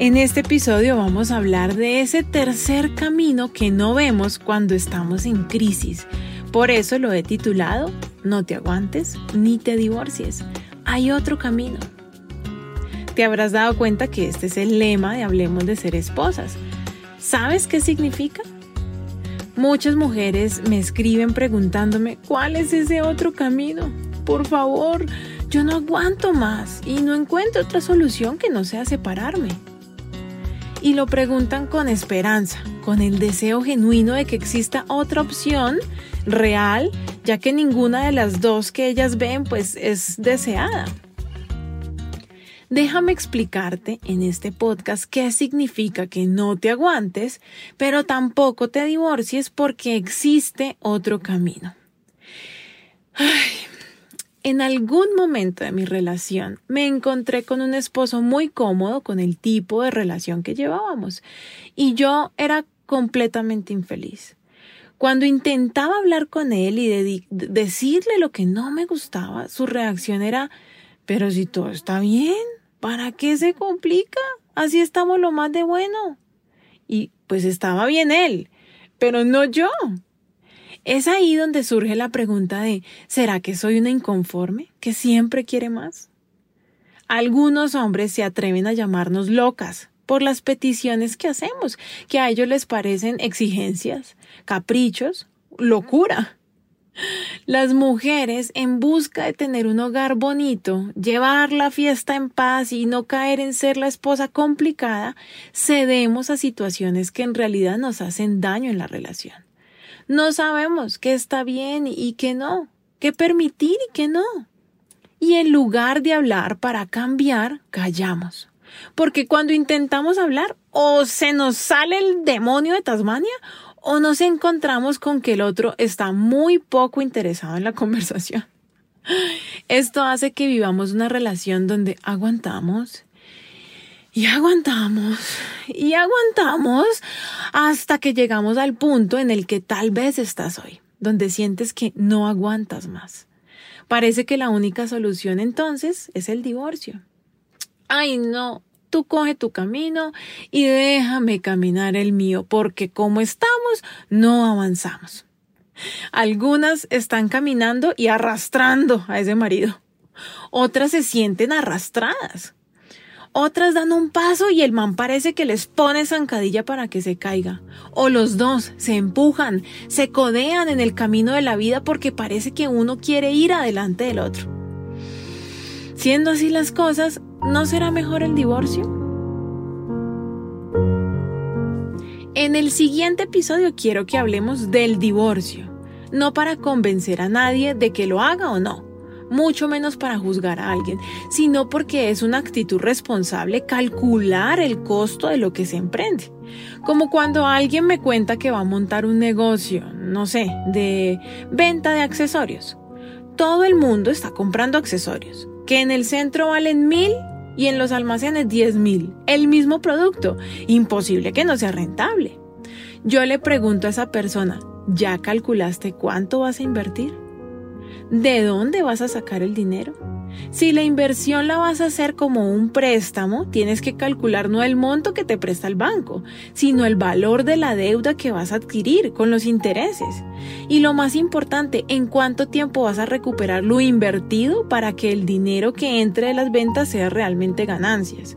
En este episodio vamos a hablar de ese tercer camino que no vemos cuando estamos en crisis. Por eso lo he titulado No te aguantes ni te divorcies. Hay otro camino. Te habrás dado cuenta que este es el lema de Hablemos de ser esposas. ¿Sabes qué significa? Muchas mujeres me escriben preguntándome cuál es ese otro camino. Por favor, yo no aguanto más y no encuentro otra solución que no sea separarme y lo preguntan con esperanza, con el deseo genuino de que exista otra opción real, ya que ninguna de las dos que ellas ven pues es deseada. Déjame explicarte en este podcast qué significa que no te aguantes, pero tampoco te divorcies porque existe otro camino. Ay, en algún momento de mi relación me encontré con un esposo muy cómodo con el tipo de relación que llevábamos y yo era completamente infeliz. Cuando intentaba hablar con él y decirle lo que no me gustaba, su reacción era, pero si todo está bien, ¿para qué se complica? Así estamos lo más de bueno. Y pues estaba bien él, pero no yo. Es ahí donde surge la pregunta de ¿será que soy una inconforme que siempre quiere más? Algunos hombres se atreven a llamarnos locas por las peticiones que hacemos, que a ellos les parecen exigencias, caprichos, locura. Las mujeres, en busca de tener un hogar bonito, llevar la fiesta en paz y no caer en ser la esposa complicada, cedemos a situaciones que en realidad nos hacen daño en la relación. No sabemos qué está bien y qué no, qué permitir y qué no. Y en lugar de hablar para cambiar, callamos. Porque cuando intentamos hablar, o se nos sale el demonio de Tasmania, o nos encontramos con que el otro está muy poco interesado en la conversación. Esto hace que vivamos una relación donde aguantamos y aguantamos y aguantamos hasta que llegamos al punto en el que tal vez estás hoy, donde sientes que no aguantas más. Parece que la única solución entonces es el divorcio. Ay, no, tú coge tu camino y déjame caminar el mío, porque como estamos, no avanzamos. Algunas están caminando y arrastrando a ese marido. Otras se sienten arrastradas otras dan un paso y el man parece que les pone zancadilla para que se caiga. O los dos se empujan, se codean en el camino de la vida porque parece que uno quiere ir adelante del otro. Siendo así las cosas, ¿no será mejor el divorcio? En el siguiente episodio quiero que hablemos del divorcio, no para convencer a nadie de que lo haga o no, mucho menos para juzgar a alguien, sino porque es una actitud responsable calcular el costo de lo que se emprende. Como cuando alguien me cuenta que va a montar un negocio, no sé, de venta de accesorios. Todo el mundo está comprando accesorios, que en el centro valen mil y en los almacenes diez mil. El mismo producto. Imposible que no sea rentable. Yo le pregunto a esa persona, ¿ya calculaste cuánto vas a invertir? ¿De dónde vas a sacar el dinero? Si la inversión la vas a hacer como un préstamo, tienes que calcular no el monto que te presta el banco, sino el valor de la deuda que vas a adquirir con los intereses. Y lo más importante, en cuánto tiempo vas a recuperar lo invertido para que el dinero que entre de las ventas sea realmente ganancias.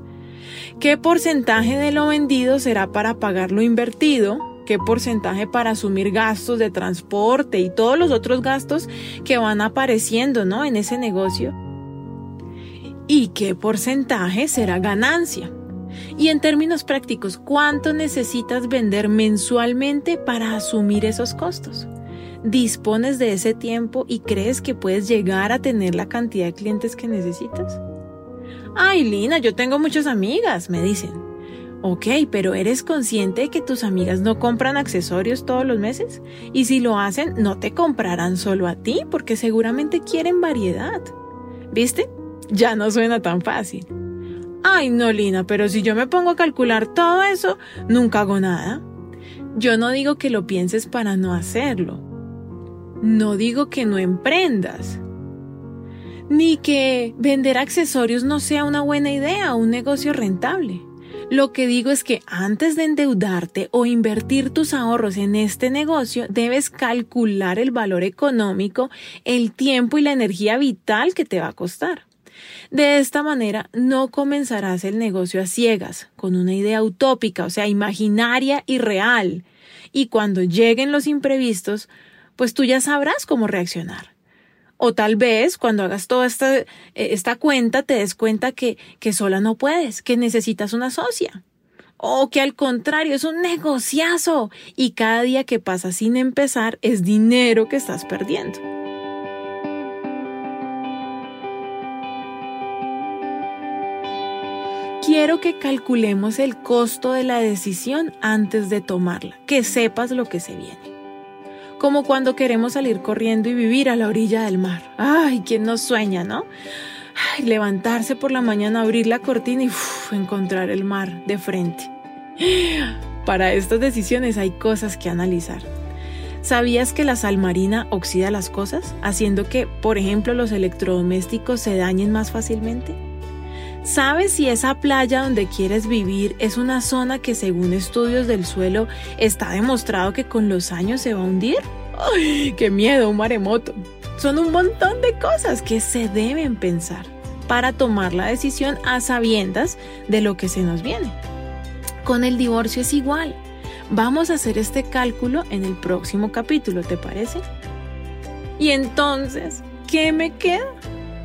¿Qué porcentaje de lo vendido será para pagar lo invertido? Qué porcentaje para asumir gastos de transporte y todos los otros gastos que van apareciendo, ¿no? En ese negocio. Y qué porcentaje será ganancia. Y en términos prácticos, ¿cuánto necesitas vender mensualmente para asumir esos costos? ¿Dispones de ese tiempo y crees que puedes llegar a tener la cantidad de clientes que necesitas? Ay, Lina, yo tengo muchas amigas, me dicen. Ok, pero ¿eres consciente de que tus amigas no compran accesorios todos los meses? Y si lo hacen, no te comprarán solo a ti, porque seguramente quieren variedad. ¿Viste? Ya no suena tan fácil. Ay, no, Lina, pero si yo me pongo a calcular todo eso, nunca hago nada. Yo no digo que lo pienses para no hacerlo. No digo que no emprendas. Ni que vender accesorios no sea una buena idea o un negocio rentable. Lo que digo es que antes de endeudarte o invertir tus ahorros en este negocio, debes calcular el valor económico, el tiempo y la energía vital que te va a costar. De esta manera no comenzarás el negocio a ciegas, con una idea utópica, o sea, imaginaria y real. Y cuando lleguen los imprevistos, pues tú ya sabrás cómo reaccionar. O tal vez cuando hagas toda esta, eh, esta cuenta te des cuenta que, que sola no puedes, que necesitas una socia. O que al contrario es un negociazo y cada día que pasa sin empezar es dinero que estás perdiendo. quiero que calculemos el costo de la decisión antes de tomarla, que sepas lo que se viene. Como cuando queremos salir corriendo y vivir a la orilla del mar. Ay, ¿quién nos sueña, no? Levantarse por la mañana, abrir la cortina y encontrar el mar de frente. Para estas decisiones hay cosas que analizar. ¿Sabías que la sal marina oxida las cosas, haciendo que, por ejemplo, los electrodomésticos se dañen más fácilmente? ¿Sabes si esa playa donde quieres vivir es una zona que según estudios del suelo está demostrado que con los años se va a hundir? ¡Ay, qué miedo, un maremoto! Son un montón de cosas que se deben pensar para tomar la decisión a sabiendas de lo que se nos viene. Con el divorcio es igual. Vamos a hacer este cálculo en el próximo capítulo, ¿te parece? Y entonces, ¿qué me queda?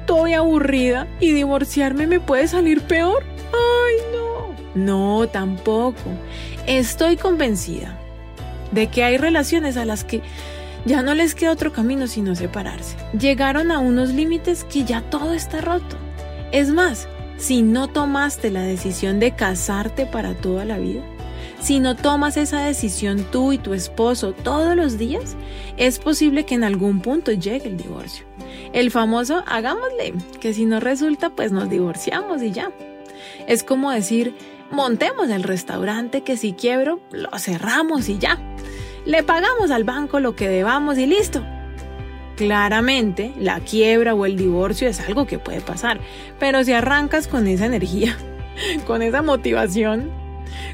Estoy aburrida y divorciarme me puede salir peor. Ay, no. No, tampoco. Estoy convencida de que hay relaciones a las que ya no les queda otro camino sino separarse. Llegaron a unos límites que ya todo está roto. Es más, si no tomaste la decisión de casarte para toda la vida, si no tomas esa decisión tú y tu esposo todos los días, es posible que en algún punto llegue el divorcio. El famoso hagámosle, que si no resulta, pues nos divorciamos y ya. Es como decir, montemos el restaurante que si quiebro, lo cerramos y ya. Le pagamos al banco lo que debamos y listo. Claramente, la quiebra o el divorcio es algo que puede pasar, pero si arrancas con esa energía, con esa motivación,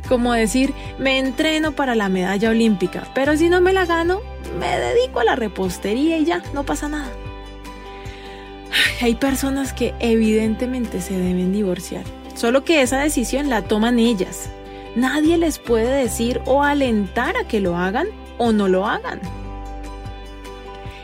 como decir, me entreno para la medalla olímpica, pero si no me la gano, me dedico a la repostería y ya, no pasa nada. Hay personas que evidentemente se deben divorciar, solo que esa decisión la toman ellas. Nadie les puede decir o alentar a que lo hagan o no lo hagan.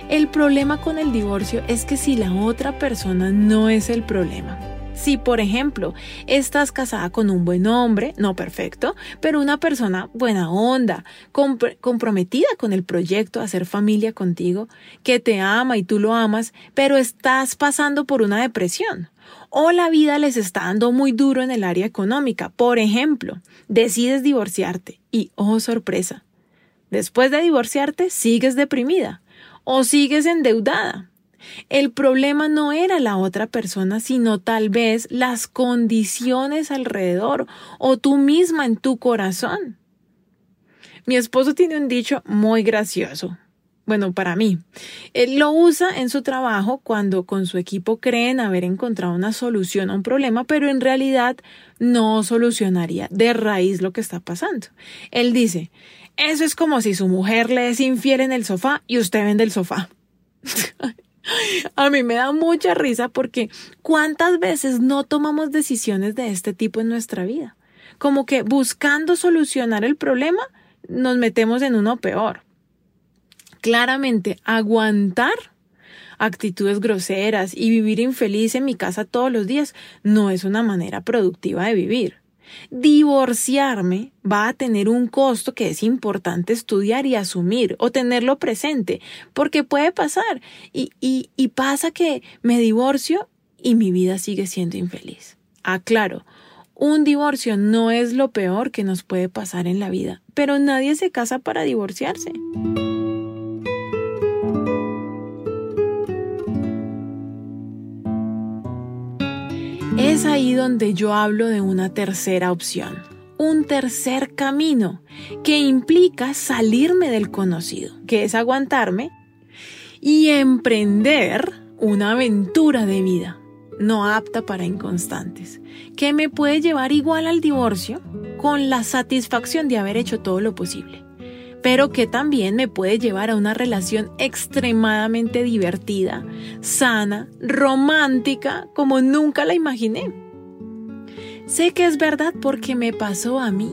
El problema con el divorcio es que si la otra persona no es el problema, si, por ejemplo, estás casada con un buen hombre, no perfecto, pero una persona buena onda, comprometida con el proyecto, hacer familia contigo, que te ama y tú lo amas, pero estás pasando por una depresión. O la vida les está dando muy duro en el área económica. Por ejemplo, decides divorciarte y, oh sorpresa, después de divorciarte sigues deprimida o sigues endeudada el problema no era la otra persona, sino tal vez las condiciones alrededor o tú misma en tu corazón. Mi esposo tiene un dicho muy gracioso. Bueno, para mí. Él lo usa en su trabajo cuando con su equipo creen haber encontrado una solución a un problema, pero en realidad no solucionaría de raíz lo que está pasando. Él dice, eso es como si su mujer le es infiel en el sofá y usted vende el sofá. A mí me da mucha risa porque cuántas veces no tomamos decisiones de este tipo en nuestra vida. Como que buscando solucionar el problema, nos metemos en uno peor. Claramente, aguantar actitudes groseras y vivir infeliz en mi casa todos los días no es una manera productiva de vivir. Divorciarme va a tener un costo que es importante estudiar y asumir o tenerlo presente, porque puede pasar. Y, y, pasa que me divorcio y mi vida sigue siendo infeliz. Aclaro, un divorcio no es lo peor que nos puede pasar en la vida, pero nadie se casa para divorciarse. Es ahí donde yo hablo de una tercera opción, un tercer camino que implica salirme del conocido, que es aguantarme y emprender una aventura de vida no apta para inconstantes, que me puede llevar igual al divorcio con la satisfacción de haber hecho todo lo posible, pero que también me puede llevar a una relación extremadamente divertida, sana, romántica, como nunca la imaginé. Sé que es verdad porque me pasó a mí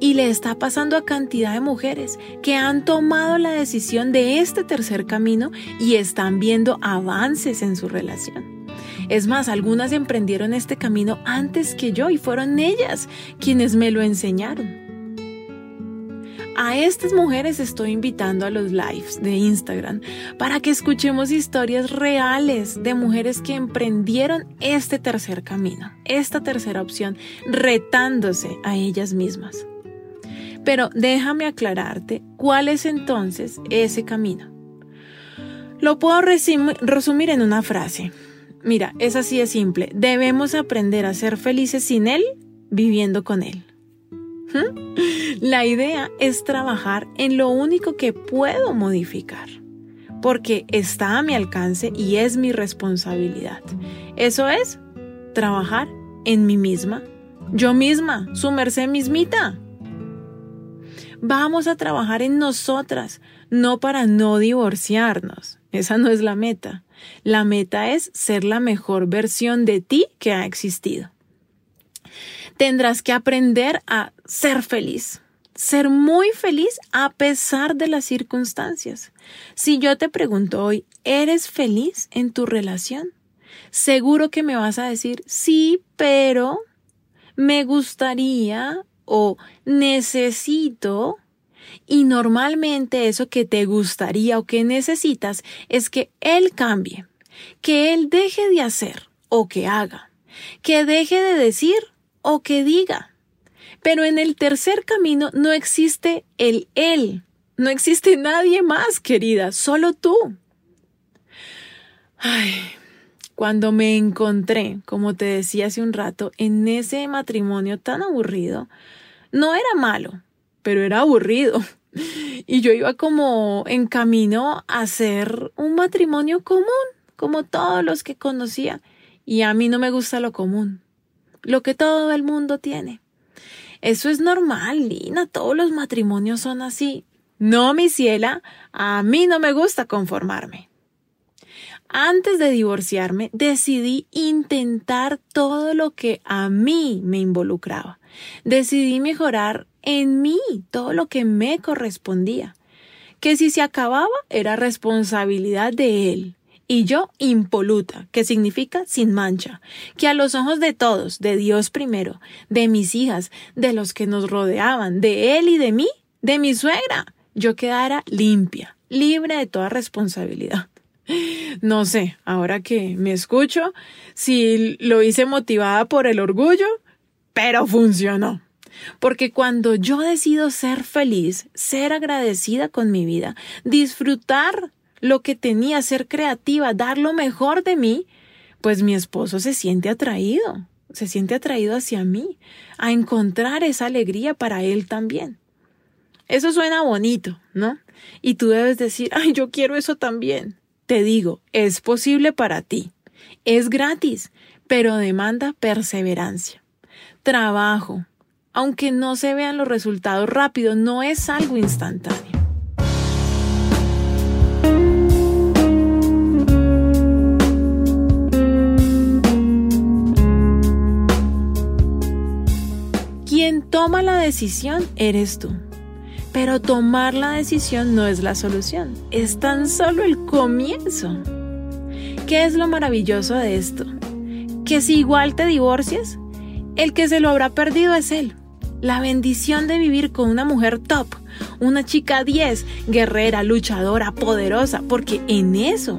y le está pasando a cantidad de mujeres que han tomado la decisión de este tercer camino y están viendo avances en su relación. Es más, algunas emprendieron este camino antes que yo y fueron ellas quienes me lo enseñaron. A estas mujeres estoy invitando a los lives de Instagram para que escuchemos historias reales de mujeres que emprendieron este tercer camino, esta tercera opción, retándose a ellas mismas. Pero déjame aclararte cuál es entonces ese camino. Lo puedo resumir en una frase. Mira, es así de simple. Debemos aprender a ser felices sin Él, viviendo con Él. La idea es trabajar en lo único que puedo modificar, porque está a mi alcance y es mi responsabilidad. Eso es trabajar en mí misma, yo misma, su merced mismita. Vamos a trabajar en nosotras, no para no divorciarnos. Esa no es la meta. La meta es ser la mejor versión de ti que ha existido. Tendrás que aprender a ser feliz, ser muy feliz a pesar de las circunstancias. Si yo te pregunto hoy, ¿eres feliz en tu relación? Seguro que me vas a decir, sí, pero me gustaría o necesito y normalmente eso que te gustaría o que necesitas es que Él cambie, que Él deje de hacer o que haga, que deje de decir o que diga. Pero en el tercer camino no existe el Él, no existe nadie más, querida, solo tú. Ay, cuando me encontré, como te decía hace un rato, en ese matrimonio tan aburrido, no era malo, pero era aburrido. Y yo iba como en camino a hacer un matrimonio común, como todos los que conocía. Y a mí no me gusta lo común, lo que todo el mundo tiene. Eso es normal, Lina, todos los matrimonios son así. No, mi ciela, a mí no me gusta conformarme. Antes de divorciarme, decidí intentar todo lo que a mí me involucraba. Decidí mejorar en mí todo lo que me correspondía, que si se acababa era responsabilidad de él, y yo impoluta, que significa sin mancha, que a los ojos de todos, de Dios primero, de mis hijas, de los que nos rodeaban, de él y de mí, de mi suegra, yo quedara limpia, libre de toda responsabilidad. No sé, ahora que me escucho, si lo hice motivada por el orgullo, pero funcionó. Porque cuando yo decido ser feliz, ser agradecida con mi vida, disfrutar lo que tenía, ser creativa, dar lo mejor de mí, pues mi esposo se siente atraído, se siente atraído hacia mí, a encontrar esa alegría para él también. Eso suena bonito, ¿no? Y tú debes decir, ay, yo quiero eso también. Te digo, es posible para ti. Es gratis, pero demanda perseverancia, trabajo, aunque no se vean los resultados rápidos, no es algo instantáneo. Quien toma la decisión eres tú. Pero tomar la decisión no es la solución, es tan solo el comienzo. ¿Qué es lo maravilloso de esto? Que si igual te divorcias, El que se lo habrá perdido es él. La bendición de vivir con una mujer top, una chica 10, guerrera, luchadora, poderosa, porque en eso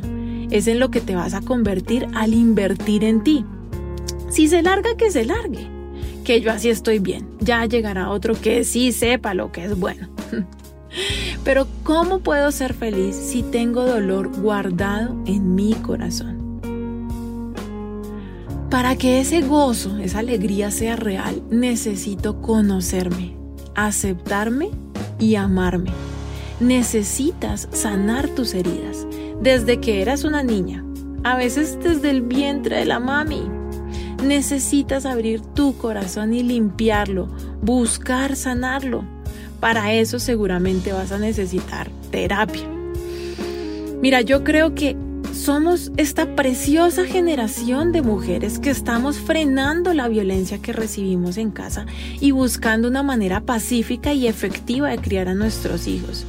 es en lo que te vas a convertir al invertir en ti. Si se larga, que se largue. Que yo así estoy bien. Ya llegará otro que sí sepa lo que es bueno. Pero ¿cómo puedo ser feliz si tengo dolor guardado en mi corazón? Para que ese gozo, esa alegría sea real, necesito conocerme, aceptarme y amarme. Necesitas sanar tus heridas desde que eras una niña, a veces desde el vientre de la mami. Necesitas abrir tu corazón y limpiarlo, buscar sanarlo. Para eso seguramente vas a necesitar terapia. Mira, yo creo que somos esta preciosa generación de mujeres que estamos frenando la violencia que recibimos en casa y buscando una manera pacífica y efectiva de criar a nuestros hijos.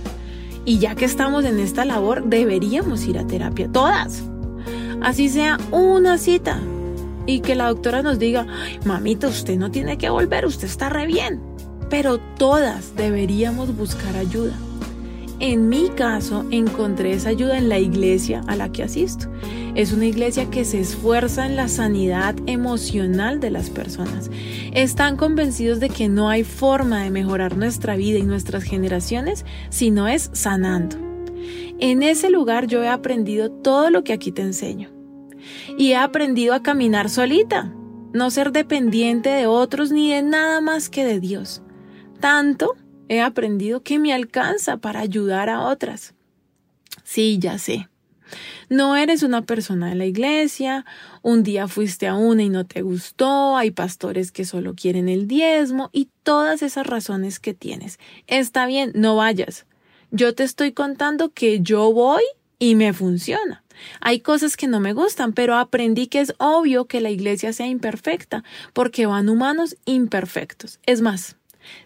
Y ya que estamos en esta labor, deberíamos ir a terapia, todas. Así sea una cita. Y que la doctora nos diga, mamita, usted no tiene que volver, usted está re bien. Pero todas deberíamos buscar ayuda. En mi caso, encontré esa ayuda en la iglesia a la que asisto. Es una iglesia que se esfuerza en la sanidad emocional de las personas. Están convencidos de que no hay forma de mejorar nuestra vida y nuestras generaciones si no es sanando. En ese lugar yo he aprendido todo lo que aquí te enseño. Y he aprendido a caminar solita, no ser dependiente de otros ni de nada más que de Dios. Tanto he aprendido que me alcanza para ayudar a otras. Sí, ya sé. No eres una persona de la iglesia, un día fuiste a una y no te gustó, hay pastores que solo quieren el diezmo y todas esas razones que tienes. Está bien, no vayas. Yo te estoy contando que yo voy y me funciona. Hay cosas que no me gustan, pero aprendí que es obvio que la iglesia sea imperfecta, porque van humanos imperfectos. Es más,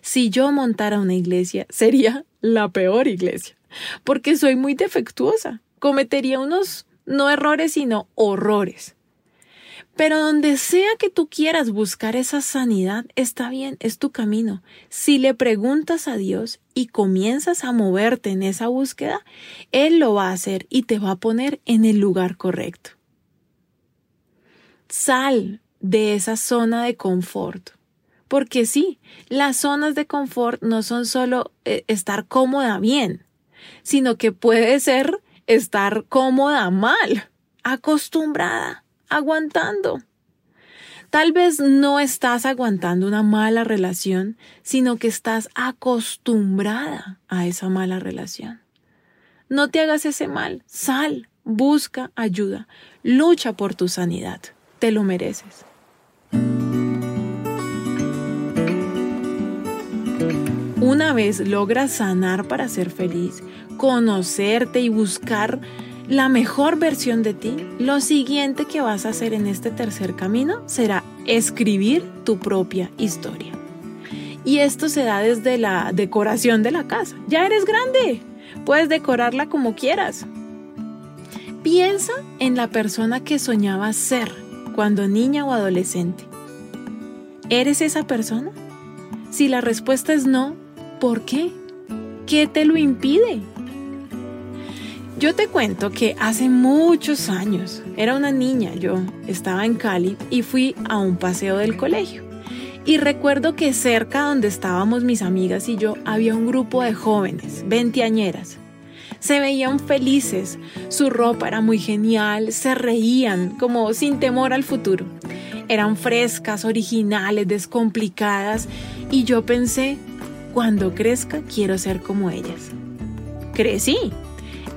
si yo montara una iglesia, sería la peor iglesia, porque soy muy defectuosa. Cometería unos no errores, sino horrores. Pero donde sea que tú quieras buscar esa sanidad, está bien, es tu camino. Si le preguntas a Dios y comienzas a moverte en esa búsqueda, Él lo va a hacer y te va a poner en el lugar correcto. Sal de esa zona de confort. Porque sí, las zonas de confort no son solo eh, estar cómoda bien, sino que puede ser estar cómoda mal, acostumbrada, aguantando. Tal vez no estás aguantando una mala relación, sino que estás acostumbrada a esa mala relación. No te hagas ese mal, sal, busca ayuda, lucha por tu sanidad, te lo mereces. Una vez logras sanar para ser feliz, conocerte y buscar la mejor versión de ti, lo siguiente que vas a hacer en este tercer camino será escribir tu propia historia. Y esto se da desde la decoración de la casa. Ya eres grande, puedes decorarla como quieras. Piensa en la persona que soñabas ser cuando niña o adolescente. ¿Eres esa persona? Si la respuesta es no, ¿Por qué? ¿Qué te lo impide? Yo te cuento que hace muchos años, era una niña yo, estaba en Cali y fui a un paseo del colegio. Y recuerdo que cerca donde estábamos mis amigas y yo había un grupo de jóvenes, veinteañeras. Se veían felices, su ropa era muy genial, se reían como sin temor al futuro. Eran frescas, originales, descomplicadas y yo pensé, cuando crezca quiero ser como ellas. Crecí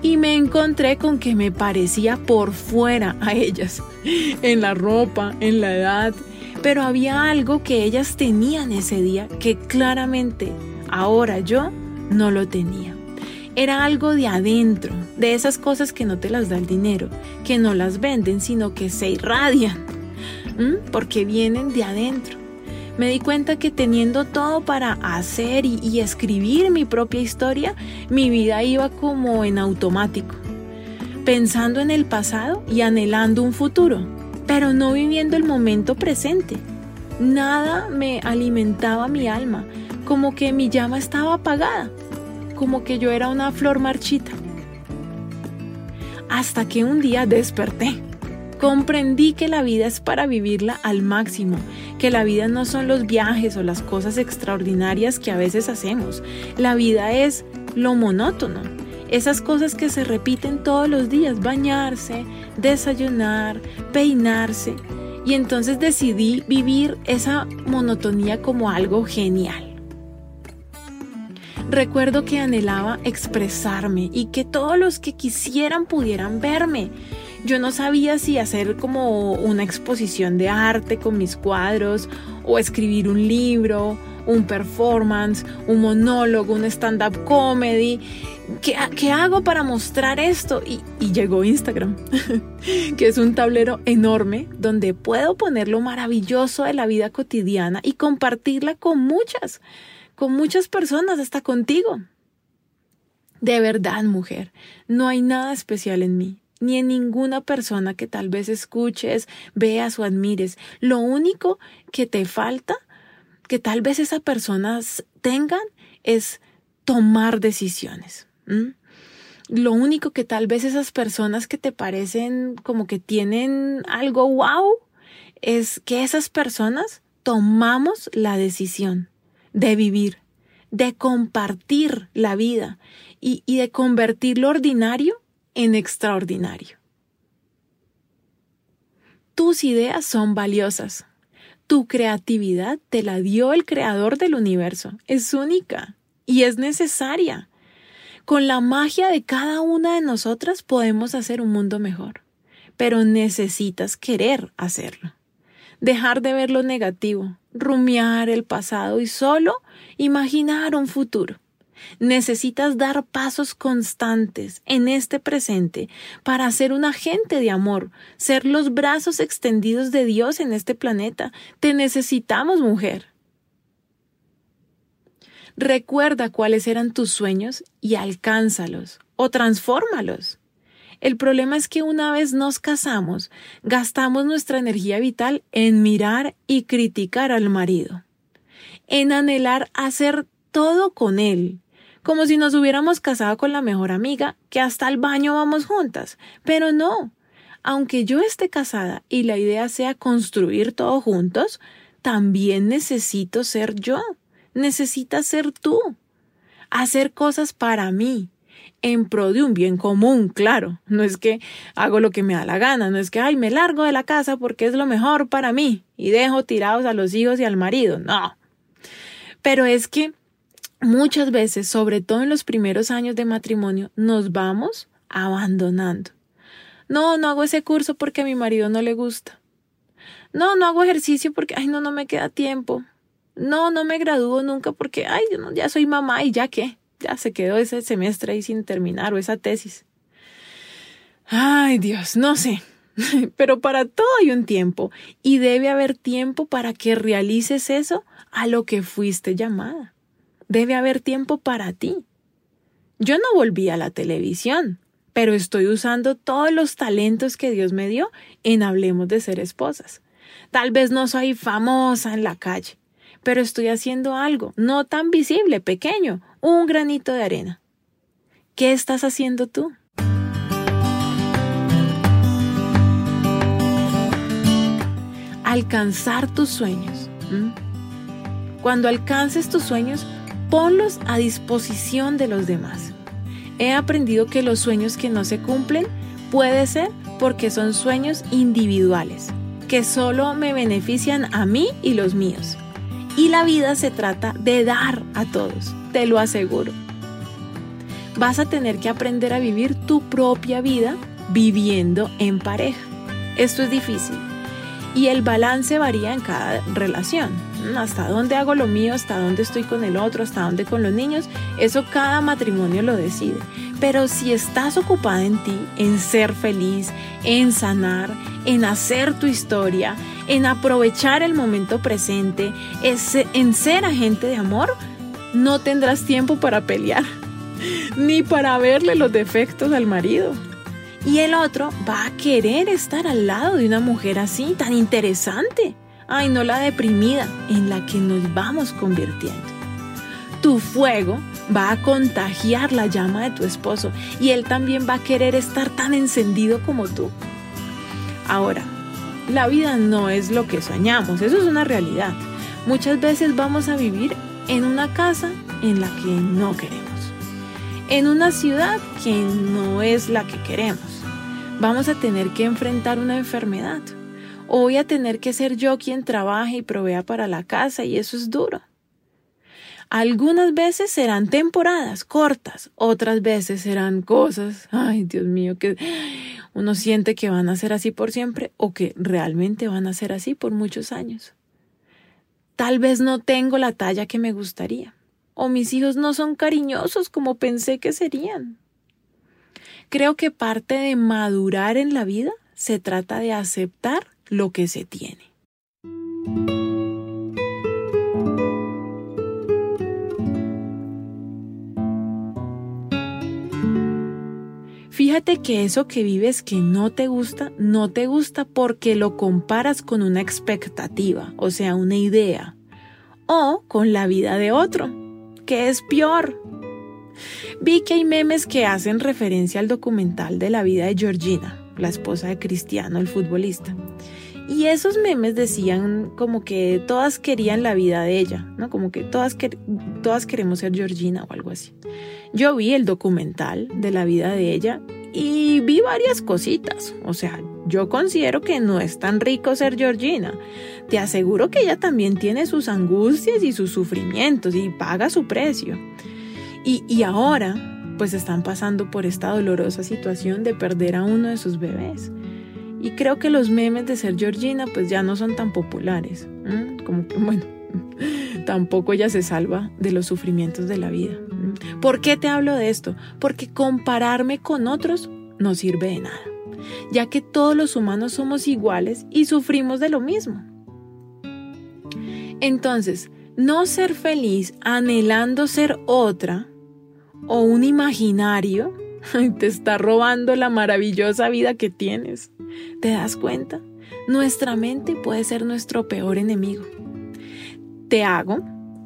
y me encontré con que me parecía por fuera a ellas, en la ropa, en la edad, pero había algo que ellas tenían ese día que claramente ahora yo no lo tenía. Era algo de adentro, de esas cosas que no te las da el dinero, que no las venden, sino que se irradian, porque vienen de adentro me di cuenta que teniendo todo para hacer y, escribir mi propia historia, mi vida iba como en automático, pensando en el pasado y anhelando un futuro, pero no viviendo el momento presente. Nada me alimentaba mi alma, como que mi llama estaba apagada, como que yo era una flor marchita. Hasta que un día desperté. Comprendí que la vida es para vivirla al máximo, que la vida no son los viajes o las cosas extraordinarias que a veces hacemos. La vida es lo monótono, esas cosas que se repiten todos los días, bañarse, desayunar, peinarse. Y entonces decidí vivir esa monotonía como algo genial. Recuerdo que anhelaba expresarme y que todos los que quisieran pudieran verme. Yo no sabía si hacer como una exposición de arte con mis cuadros o escribir un libro, un performance, un monólogo, un stand-up comedy. ¿Qué, hago para mostrar esto? Y, y llegó Instagram, que es un tablero enorme donde puedo poner lo maravilloso de la vida cotidiana y compartirla con muchas, con muchas personas, hasta contigo. De verdad, mujer, no hay nada especial en mí ni en ninguna persona que tal vez escuches, veas o admires. Lo único que te falta, que tal vez esas personas tengan, es tomar decisiones. Lo único que tal vez esas personas que te parecen como que tienen algo wow, es que esas personas tomamos la decisión de vivir, de compartir la vida y, y de convertir lo ordinario en extraordinario. Tus ideas son valiosas. Tu creatividad te la dio el creador del universo. Es única y es necesaria. Con la magia de cada una de nosotras podemos hacer un mundo mejor, pero necesitas querer hacerlo. Dejar de ver lo negativo, rumiar el pasado y solo imaginar un futuro. Necesitas dar pasos constantes en este presente para ser un agente de amor, ser los brazos extendidos de Dios en este planeta. Te necesitamos, mujer. Recuerda cuáles eran tus sueños y alcánzalos o transfórmalos. El problema es que una vez nos casamos, gastamos nuestra energía vital en mirar y criticar al marido, en anhelar hacer todo con él, como si nos hubiéramos casado con la mejor amiga, que hasta el baño vamos juntas. Pero no. Aunque yo esté casada y la idea sea construir todo juntos, también necesito ser yo. Necesitas ser tú. Hacer cosas para mí, en pro de un bien común, claro. No es que hago lo que me da la gana, no es que, ay, me largo de la casa porque es lo mejor para mí y dejo tirados a los hijos y al marido. No. Pero es que muchas veces, sobre todo en los primeros años de matrimonio, nos vamos abandonando. No, no hago ese curso porque a mi marido no le gusta. No, no hago ejercicio porque, ay, no, no me queda tiempo. No, no me gradúo nunca porque, ay, ya soy mamá y ya qué, ya se quedó ese semestre ahí sin terminar o esa tesis. Ay, Dios, no sé. Pero para todo hay un tiempo y debe haber tiempo para que realices eso a lo que fuiste llamada. Debe haber tiempo para ti. Yo no volví a la televisión, pero estoy usando todos los talentos que Dios me dio en Hablemos de ser esposas. Tal vez no soy famosa en la calle, pero estoy haciendo algo, no tan visible, pequeño, un granito de arena. ¿Qué estás haciendo tú? Alcanzar tus sueños. Cuando alcances tus sueños, ponlos a disposición de los demás. He aprendido que los sueños que no se cumplen puede ser porque son sueños individuales, que solo me benefician a mí y los míos. Y la vida se trata de dar a todos, te lo aseguro. Vas a tener que aprender a vivir tu propia vida viviendo en pareja. Esto es difícil y el balance varía en cada relación. Hasta dónde hago lo mío, hasta dónde estoy con el otro, hasta dónde con los niños, eso cada matrimonio lo decide. Pero si estás ocupada en ti, en ser feliz, en sanar, en hacer tu historia, en aprovechar el momento presente, en ser agente de amor, no tendrás tiempo para pelear, ni para verle los defectos al marido y el otro va a querer estar al lado de una mujer así, tan interesante. Ay, no la deprimida en la que nos vamos convirtiendo. Tu fuego va a contagiar la llama de tu esposo y él también va a querer estar tan encendido como tú. Ahora, la vida no es lo que soñamos, eso es una realidad. Muchas veces vamos a vivir en una casa en la que no queremos, en una ciudad que no es la que queremos. Vamos a tener que enfrentar una enfermedad voy a tener que ser yo quien trabaje y provea para la casa y eso es duro. Algunas veces serán temporadas cortas, otras veces serán cosas, ay Dios mío, que uno siente que van a ser así por siempre o que realmente van a ser así por muchos años. Tal vez no tengo la talla que me gustaría, o mis hijos no son cariñosos como pensé que serían. Creo que parte de madurar en la vida se trata de aceptar lo que se tiene. Fíjate que eso que vives que no te gusta, no te gusta porque lo comparas con una expectativa, o sea, una idea, o con la vida de otro, que es peor. Vi que hay memes que hacen referencia al documental de la vida de Georgina, la esposa de Cristiano, el futbolista. Y esos memes decían como que todas querían la vida de ella, ¿no? Como que todas, todas queremos ser Georgina o algo así. Yo vi el documental de la vida de ella y vi varias cositas. O sea, yo considero que no es tan rico ser Georgina. Te aseguro que ella también tiene sus angustias y sus sufrimientos y paga su precio. Y, y ahora, pues están pasando por esta dolorosa situación de perder a uno de sus bebés. Y creo que los memes de ser Georgina pues ya no son tan populares. Como que, bueno, tampoco ella se salva de los sufrimientos de la vida. ¿Por qué te hablo de esto? Porque compararme con otros no sirve de nada, ya que todos los humanos somos iguales y sufrimos de lo mismo. Entonces, no ser feliz anhelando ser otra o un imaginario te está robando la maravillosa vida que tienes. ¿Te das cuenta? Nuestra mente puede ser nuestro peor enemigo. Te hago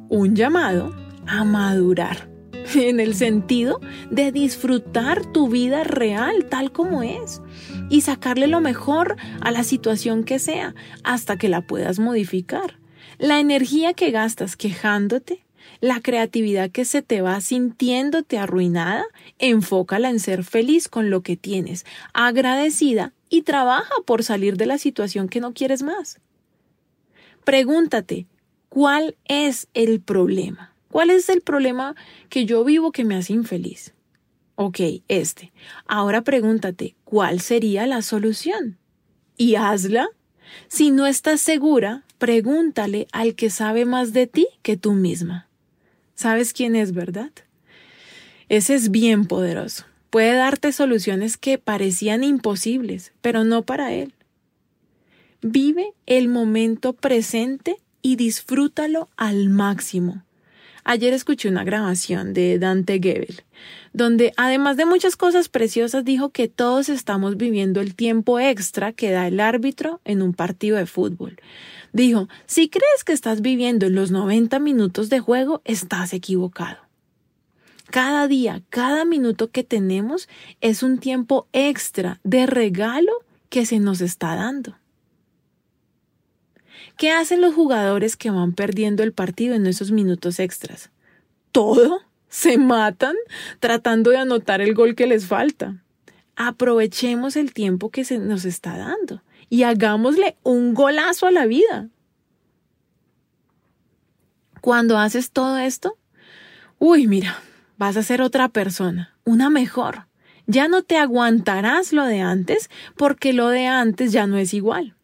un llamado a madurar en el sentido de disfrutar tu vida real tal como es y sacarle lo mejor a la situación que sea hasta que la puedas modificar. La energía que gastas quejándote la creatividad que se te va sintiéndote arruinada, enfócala en ser feliz con lo que tienes, agradecida y trabaja por salir de la situación que no quieres más. Pregúntate, ¿cuál es el problema? ¿Cuál es el problema que yo vivo que me hace infeliz? Ok, este. Ahora pregúntate, ¿cuál sería la solución? Y hazla. Si no estás segura, pregúntale al que sabe más de ti que tú misma. ¿Sabes quién es, verdad? Ese es bien poderoso. Puede darte soluciones que parecían imposibles, pero no para él. Vive el momento presente y disfrútalo al máximo. Ayer escuché una grabación de Dante Gebel, donde además de muchas cosas preciosas dijo que todos estamos viviendo el tiempo extra que da el árbitro en un partido de fútbol. Dijo, si crees que estás viviendo los 90 minutos de juego, estás equivocado. Cada día, cada minuto que tenemos es un tiempo extra de regalo que se nos está dando. ¿Qué hacen los jugadores que van perdiendo el partido en esos minutos extras? Todo. Se matan tratando de anotar el gol que les falta. Aprovechemos el tiempo que se nos está dando y hagámosle un golazo a la vida. Cuando haces todo esto, uy, mira, vas a ser otra persona, una mejor. Ya no te aguantarás lo de antes porque lo de antes ya no es igual.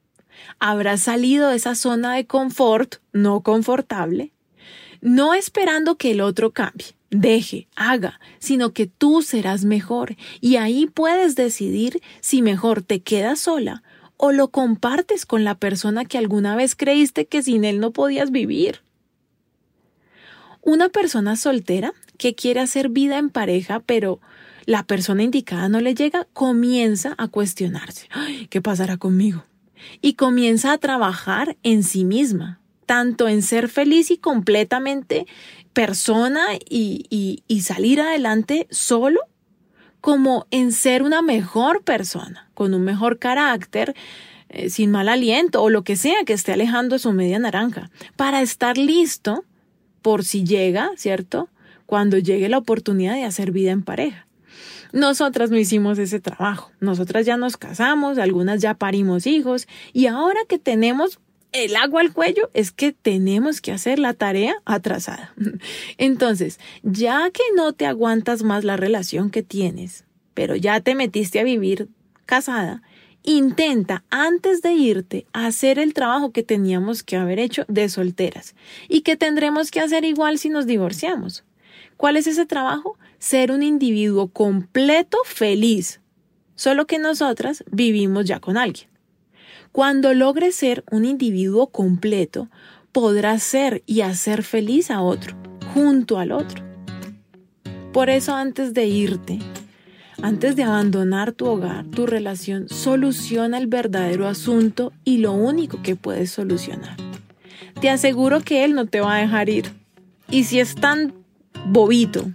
Habrás salido de esa zona de confort no confortable, no esperando que el otro cambie, deje, haga, sino que tú serás mejor y ahí puedes decidir si mejor te quedas sola o lo compartes con la persona que alguna vez creíste que sin él no podías vivir. Una persona soltera que quiere hacer vida en pareja, pero la persona indicada no le llega, comienza a cuestionarse. ¿Qué pasará conmigo? y comienza a trabajar en sí misma, tanto en ser feliz y completamente persona y, y salir adelante solo, como en ser una mejor persona, con un mejor carácter, eh, sin mal aliento o lo que sea que esté alejando su media naranja, para estar listo por si llega, ¿cierto? Cuando llegue la oportunidad de hacer vida en pareja. Nosotras no hicimos ese trabajo. Nosotras ya nos casamos, algunas ya parimos hijos y ahora que tenemos el agua al cuello es que tenemos que hacer la tarea atrasada. Entonces, ya que no te aguantas más la relación que tienes, pero ya te metiste a vivir casada, intenta antes de irte hacer el trabajo que teníamos que haber hecho de solteras y que tendremos que hacer igual si nos divorciamos. ¿Cuál es ese trabajo? Ser un individuo completo feliz. Solo que nosotras vivimos ya con alguien. Cuando logres ser un individuo completo, podrás ser y hacer feliz a otro, junto al otro. Por eso antes de irte, antes de abandonar tu hogar, tu relación, soluciona el verdadero asunto y lo único que puedes solucionar. Te aseguro que él no te va a dejar ir. Y si es tan bobito,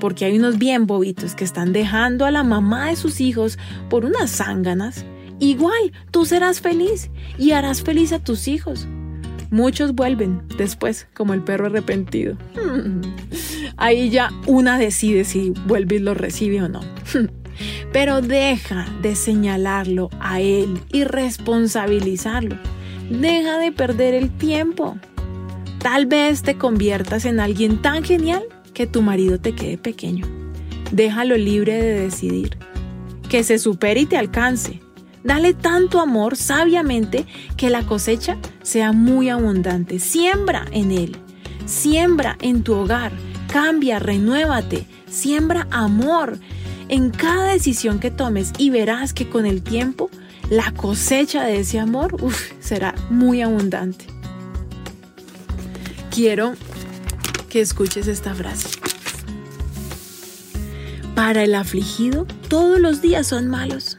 porque hay unos bien bobitos que están dejando a la mamá de sus hijos por unas zánganas, Igual, tú serás feliz y harás feliz a tus hijos. Muchos vuelven después, como el perro arrepentido. Ahí ya una decide si vuelve y lo recibe o no. Pero deja de señalarlo a él y responsabilizarlo. Deja de perder el tiempo. Tal vez te conviertas en alguien tan genial que tu marido te quede pequeño. Déjalo libre de decidir. Que se supere y te alcance. Dale tanto amor sabiamente que la cosecha sea muy abundante. Siembra en él. Siembra en tu hogar. Cambia, renuévate. Siembra amor en cada decisión que tomes y verás que con el tiempo la cosecha de ese amor será muy abundante. Quiero que escuches esta frase. Para el afligido, todos los días son malos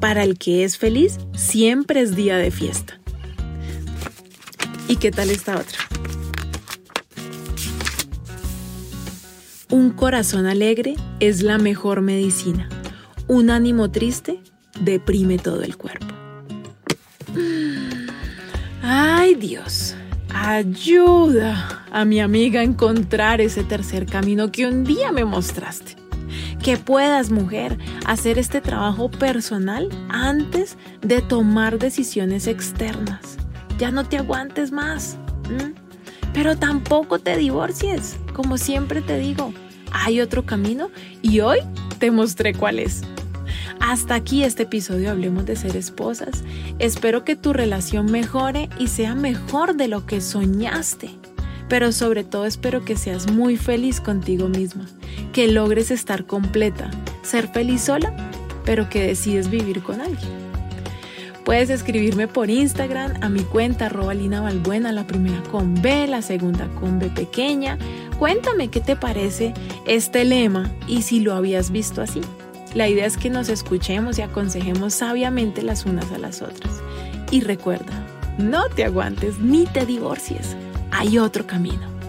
para el que es feliz, siempre es día de fiesta. ¿Y qué tal esta otra? Un corazón alegre es la mejor medicina. Un ánimo triste deprime todo el cuerpo. Ay Dios, ayuda a mi amiga a encontrar ese tercer camino que un día me mostraste que puedas, mujer, hacer este trabajo personal antes de tomar decisiones externas. Ya no te aguantes más. Pero tampoco te divorcies. Como siempre te digo, hay otro camino y hoy te mostré cuál es. Hasta aquí este episodio Hablemos de ser esposas. Espero que tu relación mejore y sea mejor de lo que soñaste pero sobre todo espero que seas muy feliz contigo misma, que logres estar completa, ser feliz sola, pero que decides vivir con alguien. Puedes escribirme por Instagram a mi cuenta arroba Lina Balbuena, la primera con B, la segunda con B pequeña. Cuéntame qué te parece este lema y si lo habías visto así. La idea es que nos escuchemos y aconsejemos sabiamente las unas a las otras. Y recuerda, no te aguantes ni te divorcies hay otro camino.